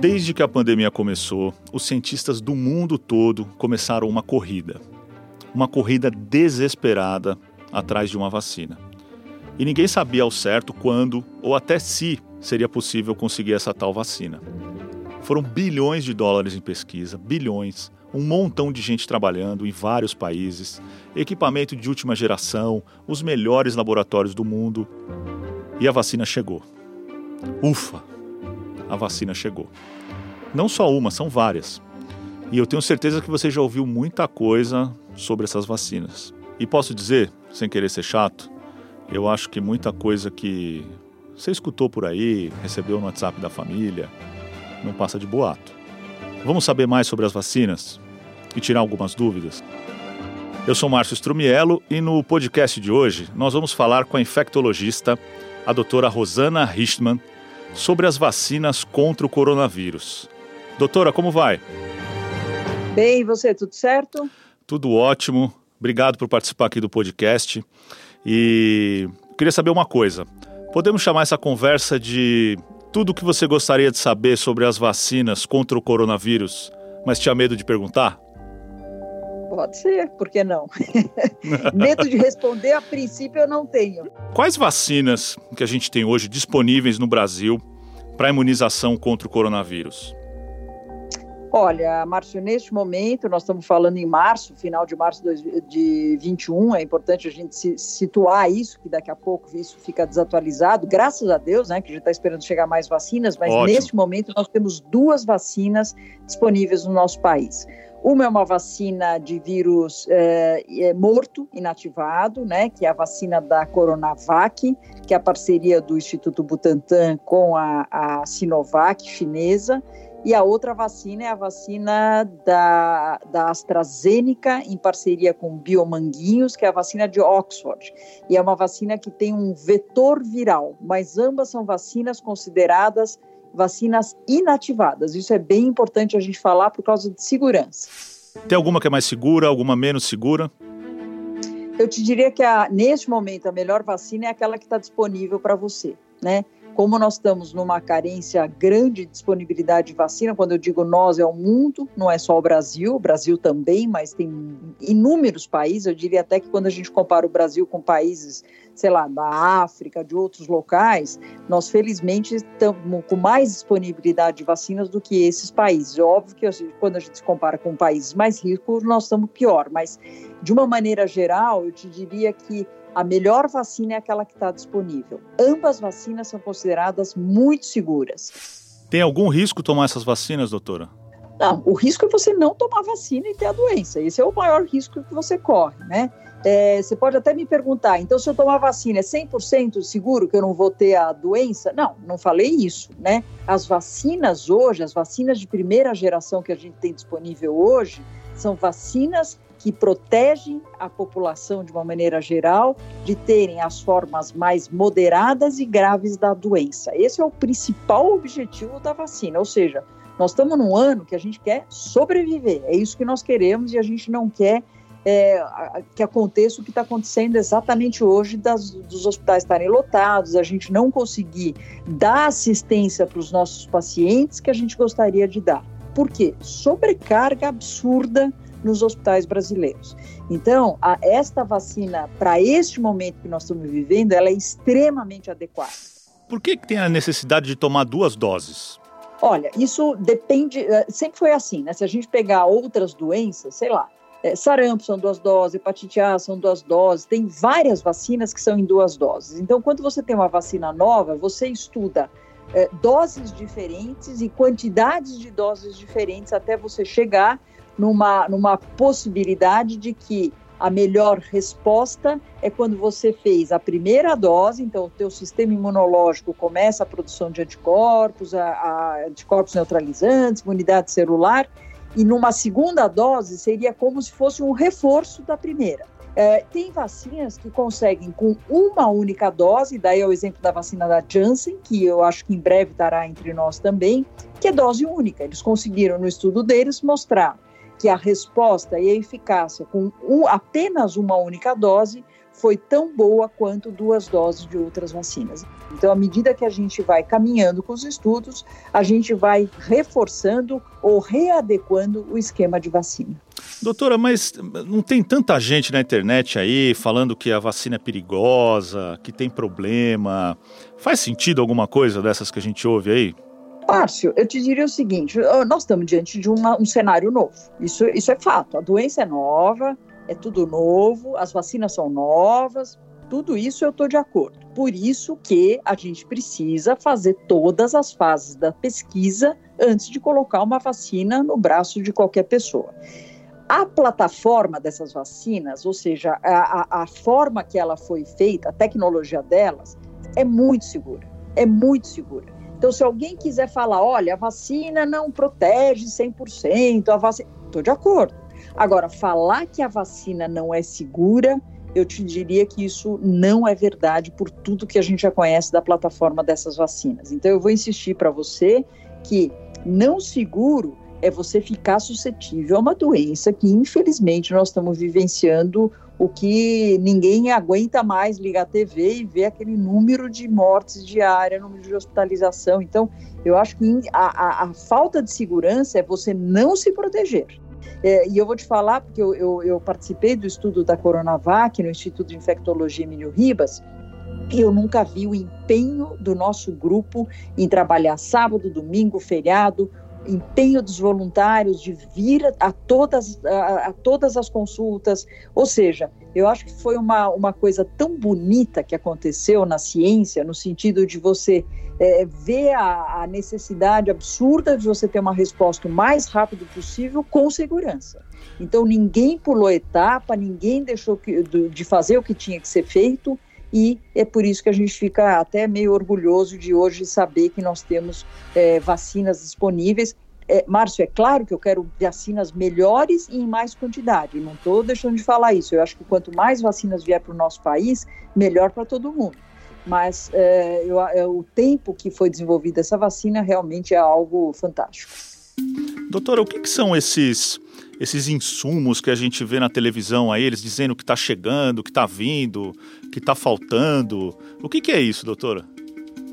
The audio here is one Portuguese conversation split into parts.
Desde que a pandemia começou, os cientistas do mundo todo começaram uma corrida. Uma corrida desesperada atrás de uma vacina. E ninguém sabia ao certo quando ou até se seria possível conseguir essa tal vacina. Foram bilhões de dólares em pesquisa, bilhões, um montão de gente trabalhando em vários países, equipamento de última geração, os melhores laboratórios do mundo. E a vacina chegou. Ufa! A vacina chegou. Não só uma, são várias. E eu tenho certeza que você já ouviu muita coisa sobre essas vacinas. E posso dizer, sem querer ser chato, eu acho que muita coisa que você escutou por aí, recebeu no WhatsApp da família, não passa de boato. Vamos saber mais sobre as vacinas e tirar algumas dúvidas? Eu sou Márcio Strumiello e no podcast de hoje nós vamos falar com a infectologista, a doutora Rosana Richtmann, sobre as vacinas contra o coronavírus. Doutora, como vai? Bem, você, tudo certo? Tudo ótimo. Obrigado por participar aqui do podcast. E queria saber uma coisa. Podemos chamar essa conversa de tudo o que você gostaria de saber sobre as vacinas contra o coronavírus, mas tinha medo de perguntar? Pode ser, por que não? medo de responder, a princípio, eu não tenho. Quais vacinas que a gente tem hoje disponíveis no Brasil para imunização contra o coronavírus? Olha, Márcio, neste momento, nós estamos falando em março, final de março de 21, é importante a gente situar isso, que daqui a pouco isso fica desatualizado, graças a Deus, né, que a gente está esperando chegar mais vacinas, mas Ótimo. neste momento nós temos duas vacinas disponíveis no nosso país. Uma é uma vacina de vírus é, é, morto, inativado, né, que é a vacina da Coronavac, que é a parceria do Instituto Butantan com a, a Sinovac chinesa. E a outra vacina é a vacina da, da AstraZeneca, em parceria com Biomanguinhos, que é a vacina de Oxford. E é uma vacina que tem um vetor viral, mas ambas são vacinas consideradas vacinas inativadas. Isso é bem importante a gente falar por causa de segurança. Tem alguma que é mais segura, alguma menos segura? Eu te diria que a, neste momento a melhor vacina é aquela que está disponível para você, né? Como nós estamos numa carência grande de disponibilidade de vacina, quando eu digo nós é o mundo, não é só o Brasil, o Brasil também, mas tem inúmeros países, eu diria até que quando a gente compara o Brasil com países, sei lá, da África, de outros locais, nós felizmente estamos com mais disponibilidade de vacinas do que esses países. É óbvio que quando a gente se compara com países mais ricos, nós estamos pior, mas de uma maneira geral, eu te diria que a melhor vacina é aquela que está disponível. Ambas vacinas são consideradas muito seguras. Tem algum risco tomar essas vacinas, doutora? Não, o risco é você não tomar vacina e ter a doença. Esse é o maior risco que você corre, né? É, você pode até me perguntar, então se eu tomar vacina é 100% seguro que eu não vou ter a doença? Não, não falei isso, né? As vacinas hoje, as vacinas de primeira geração que a gente tem disponível hoje, são vacinas que protegem a população de uma maneira geral de terem as formas mais moderadas e graves da doença. Esse é o principal objetivo da vacina, ou seja, nós estamos num ano que a gente quer sobreviver, é isso que nós queremos e a gente não quer é, que aconteça o que está acontecendo exatamente hoje das, dos hospitais estarem lotados, a gente não conseguir dar assistência para os nossos pacientes que a gente gostaria de dar. Por quê? Sobrecarga absurda nos hospitais brasileiros. Então, a, esta vacina, para este momento que nós estamos vivendo, ela é extremamente adequada. Por que, que tem a necessidade de tomar duas doses? Olha, isso depende, eh, sempre foi assim, né? Se a gente pegar outras doenças, sei lá, é, sarampo são duas doses, hepatite A são duas doses, tem várias vacinas que são em duas doses. Então, quando você tem uma vacina nova, você estuda é, doses diferentes e quantidades de doses diferentes até você chegar numa, numa possibilidade de que a melhor resposta é quando você fez a primeira dose, então o teu sistema imunológico começa a produção de anticorpos, a, a anticorpos neutralizantes, imunidade celular, e numa segunda dose seria como se fosse um reforço da primeira. É, tem vacinas que conseguem com uma única dose, daí é o exemplo da vacina da Janssen, que eu acho que em breve estará entre nós também, que é dose única. Eles conseguiram no estudo deles mostrar que a resposta e a eficácia com um, apenas uma única dose foi tão boa quanto duas doses de outras vacinas. Então, à medida que a gente vai caminhando com os estudos, a gente vai reforçando ou readequando o esquema de vacina. Doutora, mas não tem tanta gente na internet aí falando que a vacina é perigosa, que tem problema. Faz sentido alguma coisa dessas que a gente ouve aí? Márcio, eu te diria o seguinte: nós estamos diante de uma, um cenário novo. Isso, isso é fato. A doença é nova, é tudo novo, as vacinas são novas, tudo isso eu estou de acordo. Por isso que a gente precisa fazer todas as fases da pesquisa antes de colocar uma vacina no braço de qualquer pessoa. A plataforma dessas vacinas, ou seja, a, a, a forma que ela foi feita, a tecnologia delas, é muito segura. É muito segura. Então, se alguém quiser falar, olha, a vacina não protege 100%, a vacina. Estou de acordo. Agora, falar que a vacina não é segura, eu te diria que isso não é verdade por tudo que a gente já conhece da plataforma dessas vacinas. Então, eu vou insistir para você que não seguro é você ficar suscetível a uma doença que, infelizmente, nós estamos vivenciando o que ninguém aguenta mais ligar a TV e ver aquele número de mortes diárias, número de hospitalização. Então, eu acho que a, a, a falta de segurança é você não se proteger. É, e eu vou te falar, porque eu, eu, eu, participei do estudo da Coronavac no Instituto de Infectologia Emílio Ribas, e eu nunca vi o empenho do nosso grupo em trabalhar sábado, domingo, feriado, empenho dos voluntários de vir a todas, a, a, todas as consultas. Ou seja, eu acho que foi uma, uma coisa tão bonita que aconteceu na ciência, no sentido de você é, ver a, a, necessidade absurda de você ter uma resposta o mais rápido possível com segurança. Então, ninguém pulou etapa, ninguém deixou que, de fazer o que tinha que ser feito. E é por isso que a gente fica até meio orgulhoso de hoje saber que nós temos é, vacinas disponíveis. É, Márcio, é claro que eu quero vacinas melhores e em mais quantidade, não estou deixando de falar isso. Eu acho que quanto mais vacinas vier para o nosso país, melhor para todo mundo. Mas é, eu, é, o tempo que foi desenvolvida essa vacina realmente é algo fantástico. Doutora, o que, que são esses esses insumos que a gente vê na televisão aí, eles dizendo que está chegando, que está vindo, que está faltando. O que, que é isso, doutora?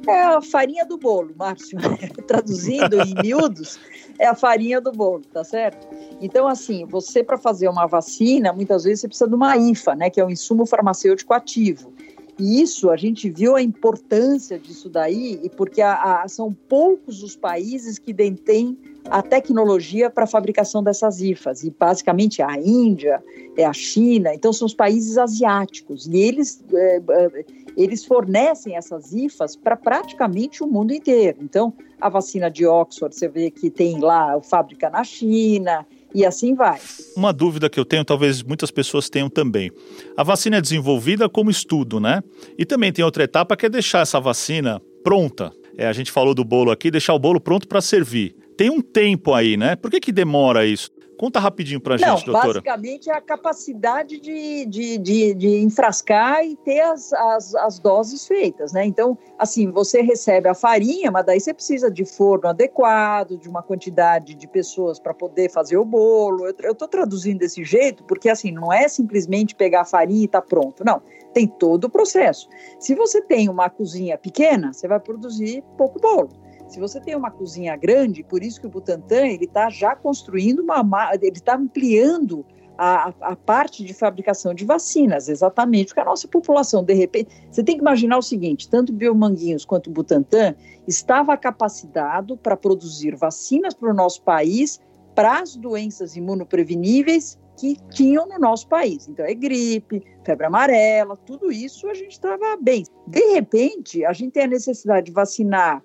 É a farinha do bolo, Márcio. Traduzindo em miúdos, é a farinha do bolo, tá certo? Então, assim, você para fazer uma vacina, muitas vezes você precisa de uma IFA, né, que é um insumo farmacêutico ativo. E isso, a gente viu a importância disso daí, e porque a, a, são poucos os países que detêm a tecnologia para a fabricação dessas IFAs, e basicamente a Índia, é a China, então são os países asiáticos, e eles, é, é, eles fornecem essas IFAs para praticamente o mundo inteiro. Então, a vacina de Oxford, você vê que tem lá a fábrica na China, e assim vai. Uma dúvida que eu tenho, talvez muitas pessoas tenham também. A vacina é desenvolvida como estudo, né? E também tem outra etapa que é deixar essa vacina pronta. É, a gente falou do bolo aqui, deixar o bolo pronto para servir. Tem um tempo aí, né? Por que, que demora isso? Conta rapidinho para a gente, doutora. Basicamente é a capacidade de, de, de, de enfrascar e ter as, as, as, doses feitas, né? Então, assim, você recebe a farinha, mas daí você precisa de forno adequado, de uma quantidade de pessoas para poder fazer o bolo. Eu estou traduzindo desse jeito porque, assim, não é simplesmente pegar a farinha e tá pronto. Não, tem todo o processo. Se você tem uma cozinha pequena, você vai produzir pouco bolo. Se você tem uma cozinha grande, por isso que o Butantan ele está já construindo uma, ele está ampliando a, a, parte de fabricação de vacinas, exatamente porque a nossa população, de repente, você tem que imaginar o seguinte: tanto Biomanguinhos quanto Butantan estava capacitado para produzir vacinas para o nosso país para as doenças imunopreveníveis que tinham no nosso país. Então, é gripe, febre amarela, tudo isso a gente estava bem. De repente, a gente tem a necessidade de vacinar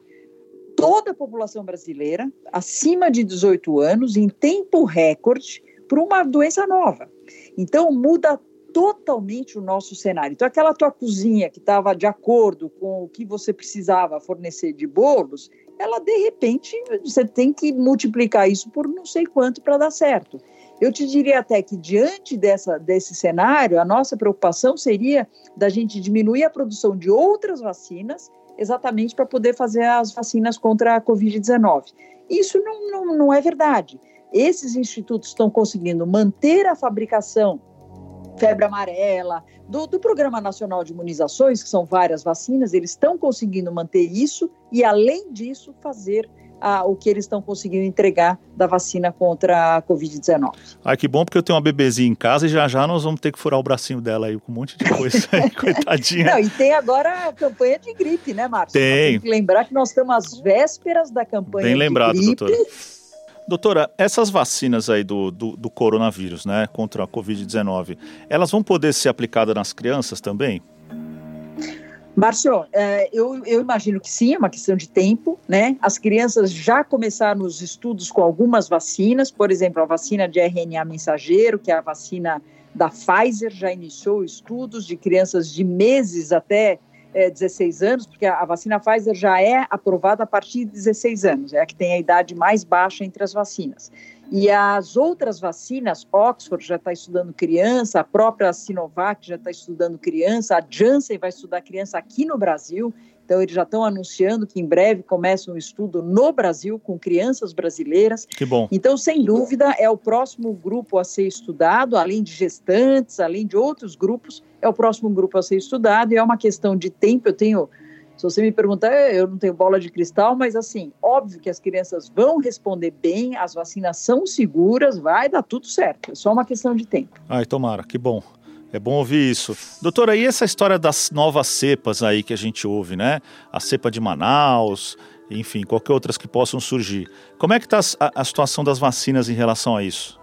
toda a população brasileira acima de 18 anos em tempo recorde por uma doença nova. Então muda totalmente o nosso cenário. Então aquela tua cozinha que estava de acordo com o que você precisava fornecer de bolos, ela de repente você tem que multiplicar isso por não sei quanto para dar certo. Eu te diria até que diante dessa, desse cenário, a nossa preocupação seria da gente diminuir a produção de outras vacinas exatamente para poder fazer as vacinas contra a Covid-19. Isso não, não, não é verdade. Esses institutos estão conseguindo manter a fabricação febre amarela, do, do, Programa Nacional de Imunizações, que são várias vacinas, eles estão conseguindo manter isso e, além disso, fazer a, o que eles estão conseguindo entregar da vacina contra a Covid-19. Ai, que bom, porque eu tenho uma bebezinha em casa e já já nós vamos ter que furar o bracinho dela aí com um monte de coisa aí, coitadinha. Não, e tem agora a campanha de gripe, né, Márcio? Tem. Tem que lembrar que nós estamos às vésperas da campanha Bem de lembrado, gripe. doutora. Doutora, essas vacinas aí do, do, do coronavírus, né, contra a Covid-19, elas vão poder ser aplicadas nas crianças também? Márcio, é, eu, eu, imagino que sim, é uma questão de tempo, né? As crianças já começaram os estudos com algumas vacinas, por exemplo, a vacina de RNA mensageiro, que é a vacina da Pfizer, já iniciou estudos de crianças de meses até é, 16 anos, porque a, a vacina Pfizer já é aprovada a partir de 16 anos, é a que tem a idade mais baixa entre as vacinas. E as outras vacinas, Oxford já está estudando criança, a própria Sinovac já está estudando criança, a Janssen vai estudar criança aqui no Brasil. Então, eles já estão anunciando que em breve começa um estudo no Brasil com crianças brasileiras. Que bom. Então, sem dúvida, é o próximo grupo a ser estudado, além de gestantes, além de outros grupos, é o próximo grupo a ser estudado e é uma questão de tempo. Eu tenho se você me perguntar, eu não tenho bola de cristal, mas assim, óbvio que as crianças vão responder bem, as vacinas são seguras, vai dar tudo certo. É só uma questão de tempo. Ai, tomara, que bom. É bom ouvir isso. Doutora, e essa história das novas cepas aí que a gente ouve, né? A cepa de Manaus, enfim, qualquer outras que possam surgir. Como é que está a, a situação das vacinas em relação a isso?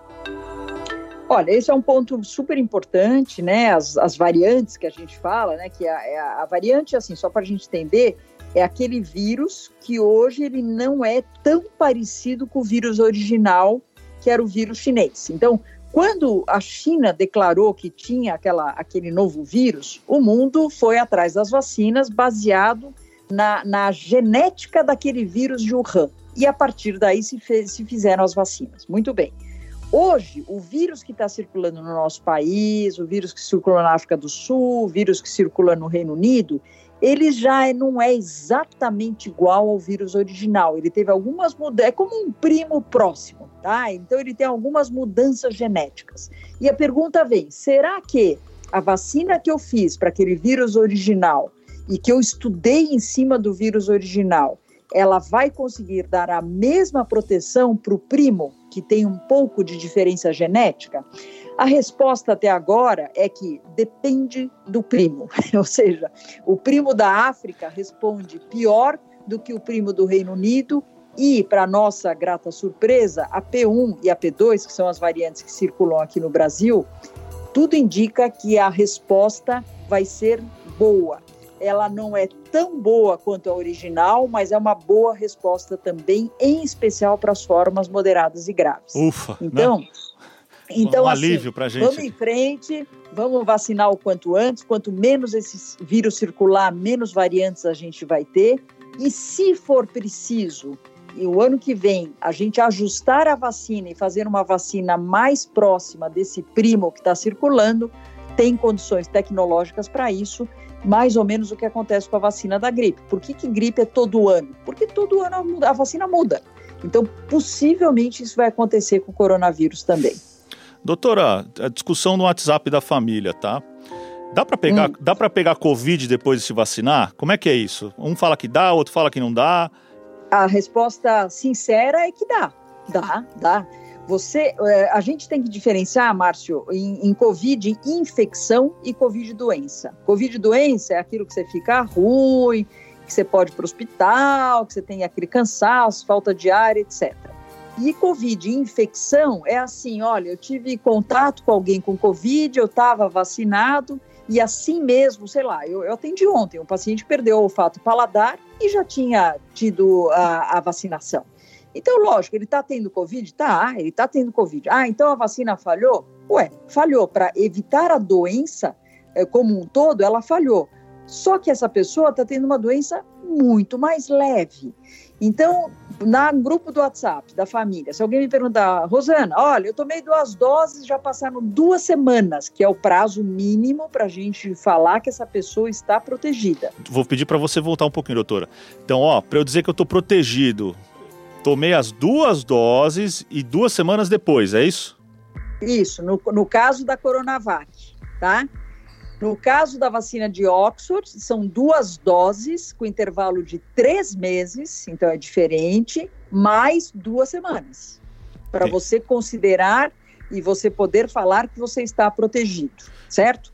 Olha, esse é um ponto super importante, né? As, as variantes que a gente fala, né? Que a, é a, variante, assim, só para a gente entender, é aquele vírus que hoje ele não é tão parecido com o vírus original, que era o vírus chinês. Então, quando a China declarou que tinha aquela, aquele novo vírus, o mundo foi atrás das vacinas baseado na, na genética daquele vírus de Wuhan. E a partir daí se, fez, se fizeram as vacinas. Muito bem. Hoje, o vírus que está circulando no nosso país, o vírus que circula na África do Sul, o vírus que circula no Reino Unido, ele já é, não é exatamente igual ao vírus original. Ele teve algumas mudanças, é como um primo próximo, tá? Então ele tem algumas mudanças genéticas. E a pergunta vem: será que a vacina que eu fiz para aquele vírus original e que eu estudei em cima do vírus original, ela vai conseguir dar a mesma proteção para o primo, que tem um pouco de diferença genética? A resposta até agora é que depende do primo, ou seja, o primo da África responde pior do que o primo do Reino Unido e, para nossa grata surpresa, a P1 e a P2, que são as variantes que circulam aqui no Brasil, tudo indica que a resposta vai ser boa ela não é tão boa quanto a original, mas é uma boa resposta também, em especial para as formas moderadas e graves. Ufa! Né? Então, né? então um assim, alívio para gente. Vamos em frente, vamos vacinar o quanto antes. Quanto menos esse vírus circular, menos variantes a gente vai ter. E se for preciso, e o ano que vem, a gente ajustar a vacina e fazer uma vacina mais próxima desse primo que está circulando, tem condições tecnológicas para isso mais ou menos o que acontece com a vacina da gripe. Por que, que gripe é todo ano? Porque todo ano a vacina muda. Então, possivelmente isso vai acontecer com o coronavírus também. Doutora, a discussão no WhatsApp da família, tá? Dá para pegar, hum. dá para pegar Covid depois de se vacinar? Como é que é isso? Um fala que dá, outro fala que não dá. A resposta sincera é que dá. Dá, dá. Você, é, a gente tem que diferenciar, Márcio, em, em Covid infecção e Covid doença. Covid doença é aquilo que você fica ruim, que você pode ir para o hospital, que você tem aquele cansaço, falta de ar, etc. E Covid infecção é assim: olha, eu tive contato com alguém com Covid, eu estava vacinado, e assim mesmo, sei lá, eu, eu atendi ontem, um paciente perdeu o olfato paladar e já tinha tido a, a vacinação. Então, lógico, ele está tendo Covid? Tá, ele está tendo Covid. Ah, então a vacina falhou? Ué, falhou. Para evitar a doença é, como um todo, ela falhou. Só que essa pessoa está tendo uma doença muito mais leve. Então, no grupo do WhatsApp da família, se alguém me perguntar, Rosana, olha, eu tomei duas doses, já passaram duas semanas, que é o prazo mínimo para a gente falar que essa pessoa está protegida. Vou pedir para você voltar um pouquinho, doutora. Então, ó, para eu dizer que eu estou protegido, tomei as duas doses e duas semanas depois, é isso? Isso, no, no caso da Coronavac. tá? No caso da vacina de Oxford, são duas doses com intervalo de três meses, então é diferente, mais duas semanas, para você considerar e você poder falar que você está protegido, certo?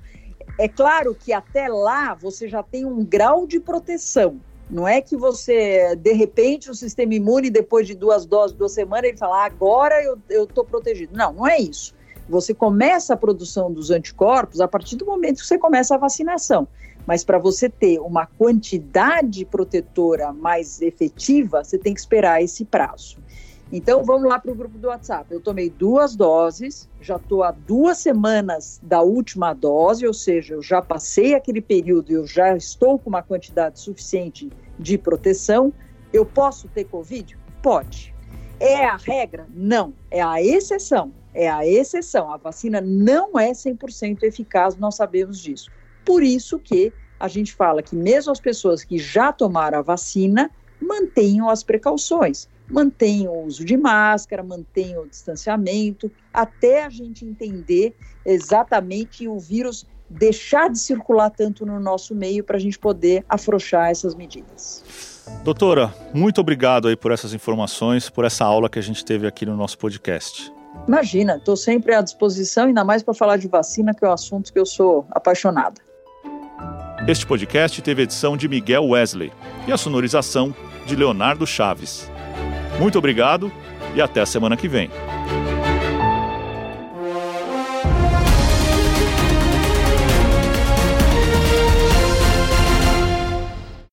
É claro que até lá você já tem um grau de proteção. Não é que você, de repente, o sistema imune, depois de duas doses, duas semanas, ele fala, agora eu estou protegido. Não, não é isso. Você começa a produção dos anticorpos a partir do momento que você começa a vacinação. Mas para você ter uma quantidade protetora mais efetiva, você tem que esperar esse prazo. Então vamos lá para o grupo do WhatsApp. Eu tomei duas doses, já estou há duas semanas da última dose, ou seja, eu já passei aquele período, eu já estou com uma quantidade suficiente de proteção. Eu posso ter Covid? Pode. É a regra? Não. É a exceção é a exceção. A vacina não é 100% eficaz, nós sabemos disso. Por isso que a gente fala que mesmo as pessoas que já tomaram a vacina, mantenham as precauções, mantenham o uso de máscara, mantenham o distanciamento, até a gente entender exatamente o vírus deixar de circular tanto no nosso meio para a gente poder afrouxar essas medidas. Doutora, muito obrigado aí por essas informações, por essa aula que a gente teve aqui no nosso podcast. Imagina, estou sempre à disposição, ainda mais para falar de vacina, que é um assunto que eu sou apaixonada. Este podcast teve edição de Miguel Wesley e a sonorização de Leonardo Chaves. Muito obrigado e até a semana que vem.